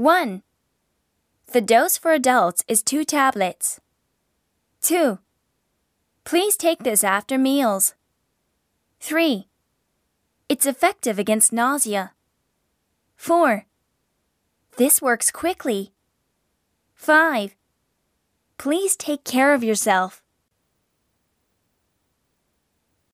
1. The dose for adults is 2 tablets. 2. Please take this after meals. 3. It's effective against nausea. 4. This works quickly. 5. Please take care of yourself.